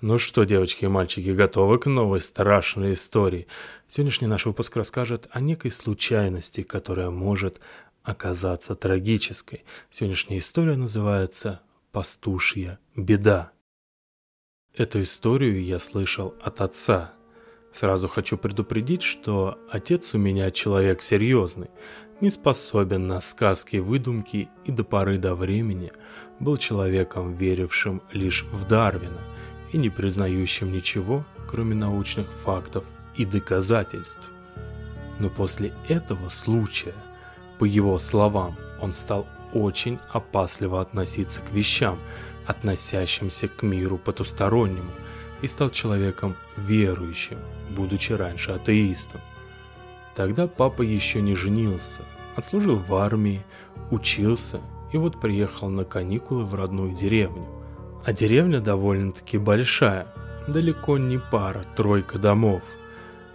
Ну что, девочки и мальчики, готовы к новой страшной истории? Сегодняшний наш выпуск расскажет о некой случайности, которая может оказаться трагической. Сегодняшняя история называется «Пастушья беда». Эту историю я слышал от отца. Сразу хочу предупредить, что отец у меня человек серьезный, не способен на сказки, выдумки и до поры до времени был человеком, верившим лишь в Дарвина – и не признающим ничего, кроме научных фактов и доказательств. Но после этого случая, по его словам, он стал очень опасливо относиться к вещам, относящимся к миру потустороннему, и стал человеком верующим, будучи раньше атеистом. Тогда папа еще не женился, отслужил в армии, учился и вот приехал на каникулы в родную деревню. А деревня довольно-таки большая, далеко не пара, тройка домов.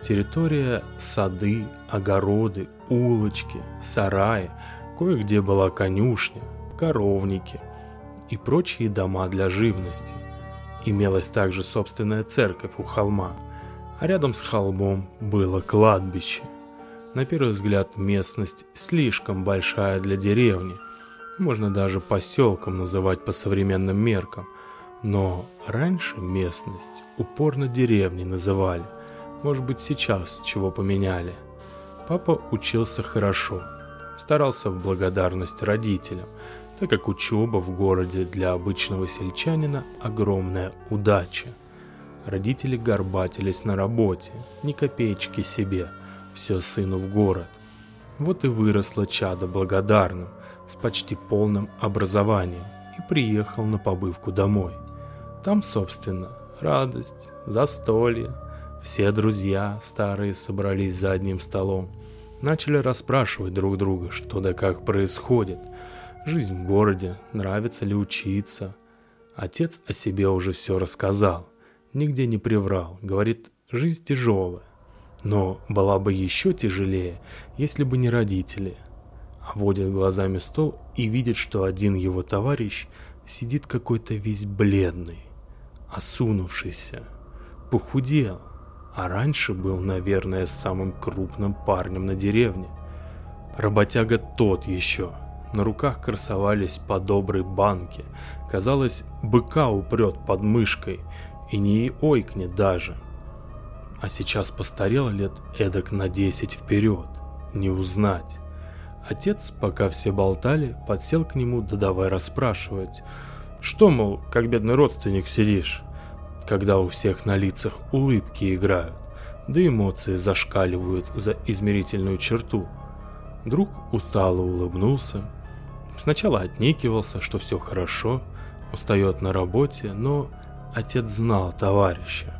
Территория – сады, огороды, улочки, сараи, кое-где была конюшня, коровники и прочие дома для живности. Имелась также собственная церковь у холма, а рядом с холмом было кладбище. На первый взгляд местность слишком большая для деревни, можно даже поселком называть по современным меркам. Но раньше местность упорно деревней называли. Может быть сейчас чего поменяли. Папа учился хорошо, старался в благодарность родителям, так как учеба в городе для обычного сельчанина огромная удача. Родители горбатились на работе, ни копеечки себе, все сыну в город. Вот и выросло чадо благодарным, с почти полным образованием, и приехал на побывку домой. Там, собственно, радость, застолье. Все друзья старые собрались за одним столом. Начали расспрашивать друг друга, что да как происходит. Жизнь в городе, нравится ли учиться. Отец о себе уже все рассказал. Нигде не приврал. Говорит, жизнь тяжелая. Но была бы еще тяжелее, если бы не родители. Водит глазами стол и видит, что один его товарищ сидит какой-то весь бледный осунувшийся, похудел, а раньше был, наверное, самым крупным парнем на деревне. Работяга тот еще. На руках красовались по доброй банке. Казалось, быка упрет под мышкой, и не ойкнет даже. А сейчас постарел лет эдак на десять вперед. Не узнать. Отец, пока все болтали, подсел к нему, да давай расспрашивать – что, мол, как бедный родственник сидишь, когда у всех на лицах улыбки играют, да эмоции зашкаливают за измерительную черту. Друг устало улыбнулся. Сначала отнекивался, что все хорошо, устает на работе, но отец знал товарища,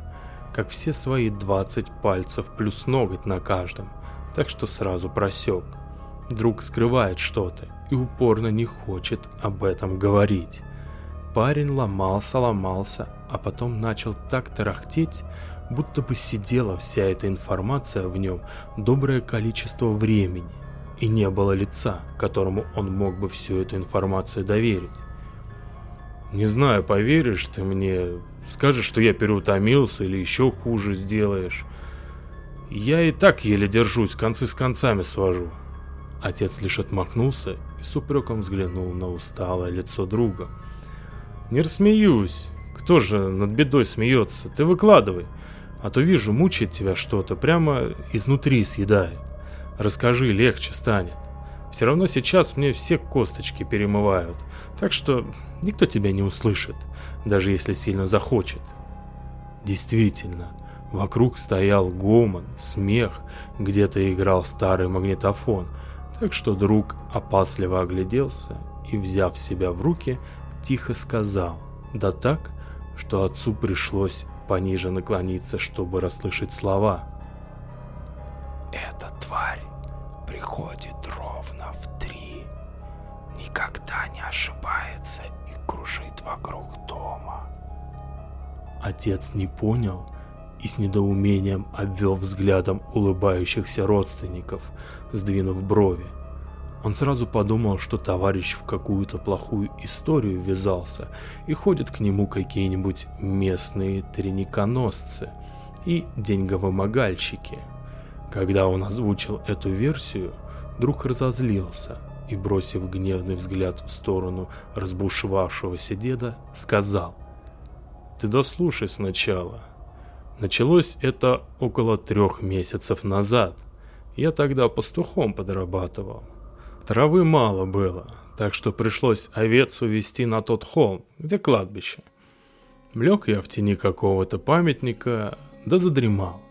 как все свои 20 пальцев плюс ноготь на каждом, так что сразу просек. Друг скрывает что-то и упорно не хочет об этом говорить. Парень ломался, ломался, а потом начал так тарахтеть, будто бы сидела вся эта информация в нем доброе количество времени, и не было лица, которому он мог бы всю эту информацию доверить. Не знаю, поверишь ты мне, скажешь, что я переутомился или еще хуже сделаешь. Я и так еле держусь, концы с концами свожу. Отец лишь отмахнулся и с упреком взглянул на усталое лицо друга – не рассмеюсь. Кто же над бедой смеется? Ты выкладывай. А то вижу, мучает тебя что-то, прямо изнутри съедает. Расскажи, легче станет. Все равно сейчас мне все косточки перемывают. Так что никто тебя не услышит, даже если сильно захочет. Действительно, вокруг стоял гомон, смех, где-то играл старый магнитофон, так что друг опасливо огляделся и, взяв себя в руки, тихо сказал, да так, что отцу пришлось пониже наклониться, чтобы расслышать слова. «Эта тварь приходит ровно в три, никогда не ошибается и кружит вокруг дома». Отец не понял и с недоумением обвел взглядом улыбающихся родственников, сдвинув брови. Он сразу подумал, что товарищ в какую-то плохую историю ввязался, и ходят к нему какие-нибудь местные трениконосцы и деньговымогальщики. Когда он озвучил эту версию, друг разозлился и, бросив гневный взгляд в сторону разбушевавшегося деда, сказал «Ты дослушай сначала». Началось это около трех месяцев назад. Я тогда пастухом подрабатывал. Травы мало было, так что пришлось овец увезти на тот холм, где кладбище. Лег я в тени какого-то памятника, да задремал.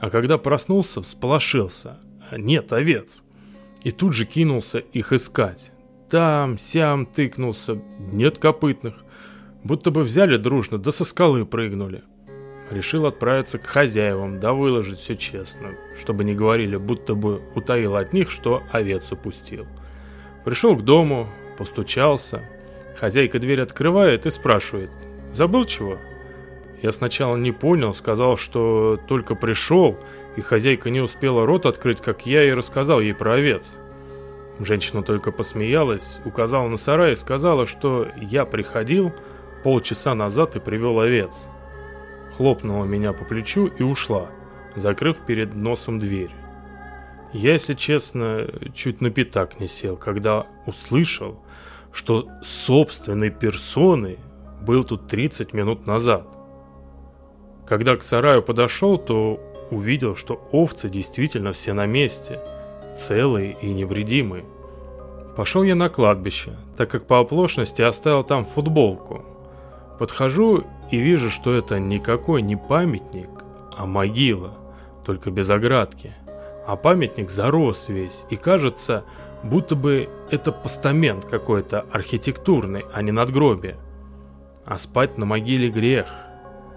А когда проснулся, всполошился. Нет овец. И тут же кинулся их искать. Там, сям тыкнулся, нет копытных. Будто бы взяли дружно, да со скалы прыгнули. Решил отправиться к хозяевам, да выложить все честно, чтобы не говорили, будто бы утаил от них, что овец упустил. Пришел к дому, постучался. Хозяйка дверь открывает и спрашивает, забыл чего? Я сначала не понял, сказал, что только пришел, и хозяйка не успела рот открыть, как я и рассказал ей про овец. Женщина только посмеялась, указала на сарай и сказала, что я приходил полчаса назад и привел овец хлопнула меня по плечу и ушла, закрыв перед носом дверь. Я, если честно, чуть на пятак не сел, когда услышал, что собственной персоной был тут 30 минут назад. Когда к сараю подошел, то увидел, что овцы действительно все на месте, целые и невредимые. Пошел я на кладбище, так как по оплошности оставил там футболку. Подхожу и вижу, что это никакой не памятник, а могила, только без оградки. А памятник зарос весь, и кажется, будто бы это постамент какой-то архитектурный, а не надгробие. А спать на могиле грех.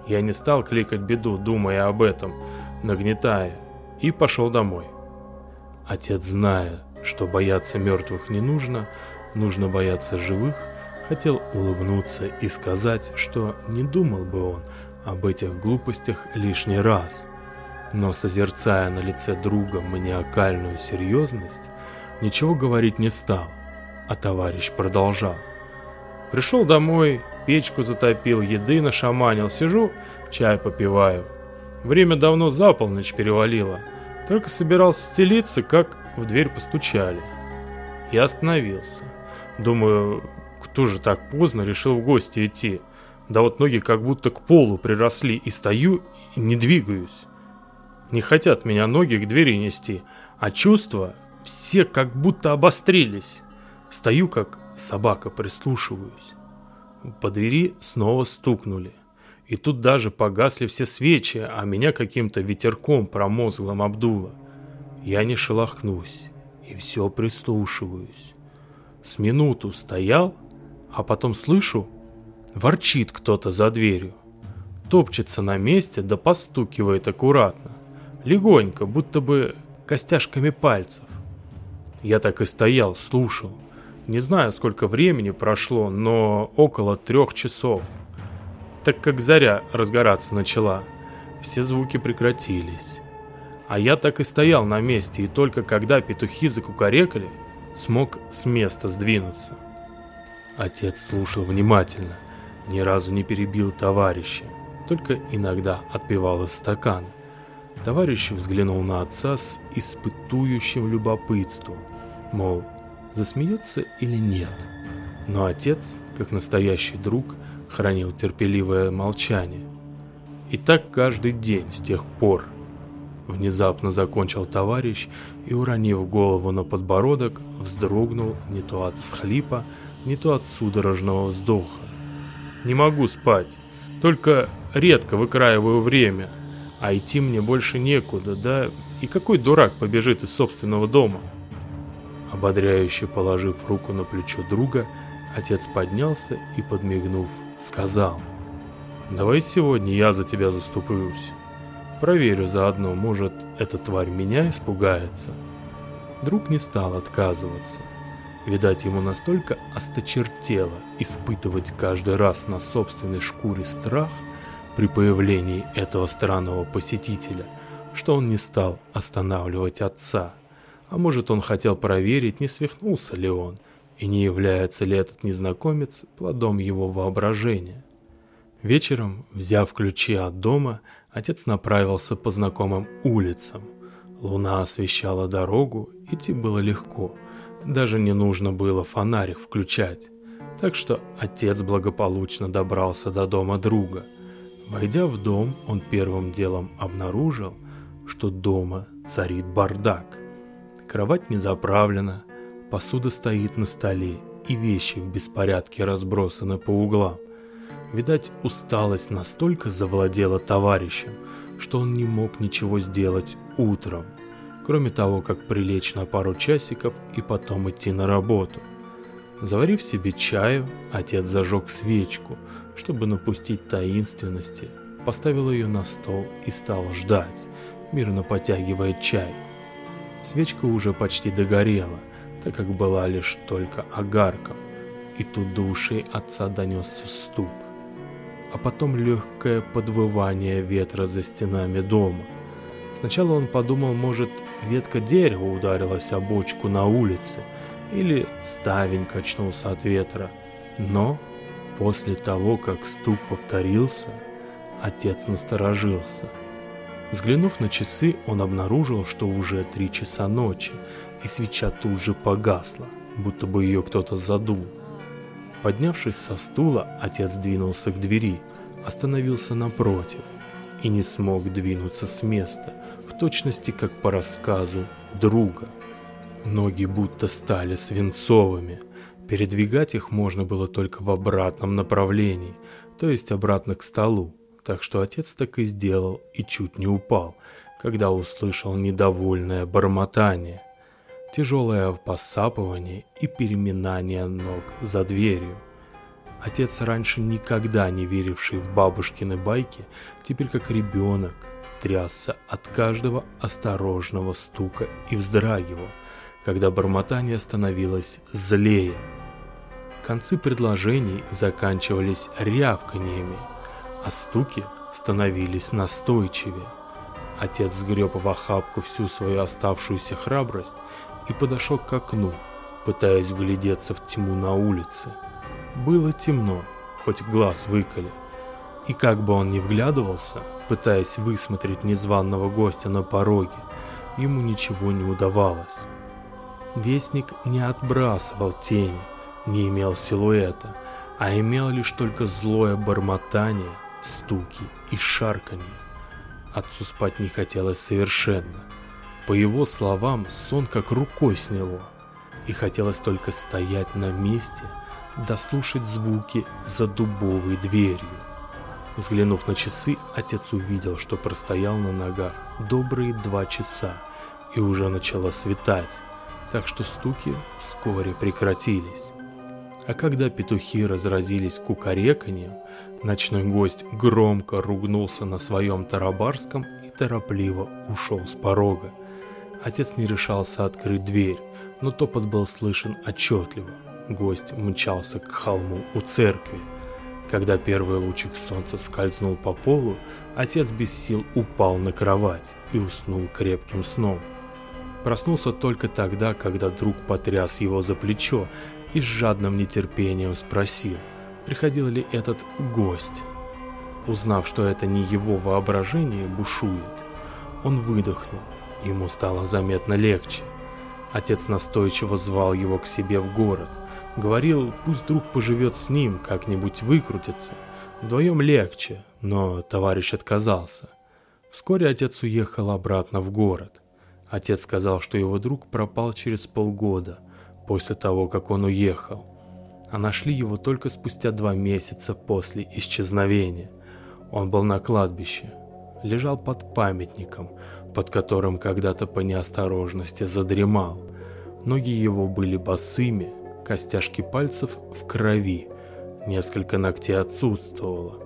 Я не стал кликать беду, думая об этом, нагнетая, и пошел домой. Отец, зная, что бояться мертвых не нужно, нужно бояться живых, хотел улыбнуться и сказать, что не думал бы он об этих глупостях лишний раз. Но созерцая на лице друга маниакальную серьезность, ничего говорить не стал, а товарищ продолжал. Пришел домой, печку затопил, еды нашаманил, сижу, чай попиваю. Время давно за полночь перевалило, только собирался стелиться, как в дверь постучали. Я остановился. Думаю, кто же так поздно решил в гости идти? Да вот ноги как будто к полу приросли, и стою, и не двигаюсь. Не хотят меня ноги к двери нести, а чувства все как будто обострились. Стою, как собака, прислушиваюсь. По двери снова стукнули. И тут даже погасли все свечи, а меня каким-то ветерком промозглым обдуло. Я не шелохнусь и все прислушиваюсь. С минуту стоял, а потом слышу, ворчит кто-то за дверью. Топчется на месте, да постукивает аккуратно. Легонько, будто бы костяшками пальцев. Я так и стоял, слушал. Не знаю, сколько времени прошло, но около трех часов. Так как заря разгораться начала, все звуки прекратились. А я так и стоял на месте, и только когда петухи закукарекали, смог с места сдвинуться. Отец слушал внимательно, ни разу не перебил товарища, только иногда отпивал из стакана. Товарищ взглянул на отца с испытующим любопытством, мол, засмеется или нет. Но отец, как настоящий друг, хранил терпеливое молчание. И так каждый день с тех пор. Внезапно закончил товарищ и, уронив голову на подбородок, вздрогнул не то от схлипа, не то от судорожного вздоха. Не могу спать, только редко выкраиваю время, а идти мне больше некуда, да и какой дурак побежит из собственного дома? Ободряюще положив руку на плечо друга, отец поднялся и, подмигнув, сказал, «Давай сегодня я за тебя заступлюсь. Проверю заодно, может, эта тварь меня испугается». Друг не стал отказываться. Видать, ему настолько осточертело испытывать каждый раз на собственной шкуре страх при появлении этого странного посетителя, что он не стал останавливать отца, А может, он хотел проверить, не свихнулся ли он, и не является ли этот незнакомец плодом его воображения. Вечером, взяв ключи от дома, отец направился по знакомым улицам. Луна освещала дорогу, идти было легко. Даже не нужно было фонарик включать. Так что отец благополучно добрался до дома друга. Войдя в дом, он первым делом обнаружил, что дома царит бардак. Кровать не заправлена, посуда стоит на столе, и вещи в беспорядке разбросаны по углам. Видать, усталость настолько завладела товарищем, что он не мог ничего сделать утром, кроме того, как прилечь на пару часиков и потом идти на работу. Заварив себе чаю, отец зажег свечку, чтобы напустить таинственности, поставил ее на стол и стал ждать, мирно потягивая чай. Свечка уже почти догорела, так как была лишь только огарком, и тут до ушей отца донесся стук а потом легкое подвывание ветра за стенами дома. Сначала он подумал, может, ветка дерева ударилась о бочку на улице, или ставень качнулся от ветра. Но после того, как стук повторился, отец насторожился. Взглянув на часы, он обнаружил, что уже три часа ночи, и свеча тут же погасла, будто бы ее кто-то задул. Поднявшись со стула, отец двинулся к двери, остановился напротив и не смог двинуться с места, в точности как по рассказу друга. Ноги будто стали свинцовыми. Передвигать их можно было только в обратном направлении, то есть обратно к столу. Так что отец так и сделал и чуть не упал, когда услышал недовольное бормотание – тяжелое посапывание и переминание ног за дверью. Отец, раньше никогда не веривший в бабушкины байки, теперь как ребенок трясся от каждого осторожного стука и вздрагивал, когда бормотание становилось злее. Концы предложений заканчивались рявканиями, а стуки становились настойчивее. Отец сгреб в охапку всю свою оставшуюся храбрость и подошел к окну, пытаясь вглядеться в тьму на улице. Было темно, хоть глаз выколи. И как бы он ни вглядывался, пытаясь высмотреть незваного гостя на пороге, ему ничего не удавалось. Вестник не отбрасывал тени, не имел силуэта, а имел лишь только злое бормотание, стуки и шарканье. Отцу спать не хотелось совершенно. По его словам, сон как рукой сняло, и хотелось только стоять на месте, дослушать звуки за дубовой дверью. Взглянув на часы, отец увидел, что простоял на ногах добрые два часа, и уже начало светать, так что стуки вскоре прекратились. А когда петухи разразились кукареканьем, ночной гость громко ругнулся на своем тарабарском и торопливо ушел с порога. Отец не решался открыть дверь, но топот был слышен отчетливо. Гость мчался к холму у церкви. Когда первый лучик солнца скользнул по полу, отец без сил упал на кровать и уснул крепким сном. Проснулся только тогда, когда друг потряс его за плечо и с жадным нетерпением спросил, приходил ли этот гость. Узнав, что это не его воображение бушует, он выдохнул Ему стало заметно легче. Отец настойчиво звал его к себе в город. Говорил, пусть друг поживет с ним, как-нибудь выкрутится. Вдвоем легче, но товарищ отказался. Вскоре отец уехал обратно в город. Отец сказал, что его друг пропал через полгода, после того, как он уехал. А нашли его только спустя два месяца после исчезновения. Он был на кладбище, лежал под памятником, под которым когда-то по неосторожности задремал. Ноги его были босыми, костяшки пальцев в крови, несколько ногтей отсутствовало,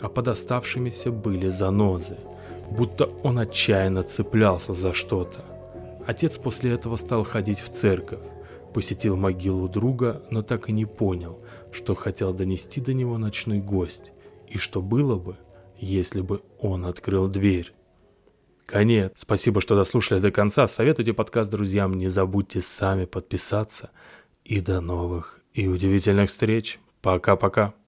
а под оставшимися были занозы, будто он отчаянно цеплялся за что-то. Отец после этого стал ходить в церковь, посетил могилу друга, но так и не понял, что хотел донести до него ночной гость, и что было бы, если бы он открыл дверь. конец. Спасибо, что дослушали до конца. Советуйте подкаст друзьям. Не забудьте сами подписаться. И до новых и удивительных встреч. Пока-пока.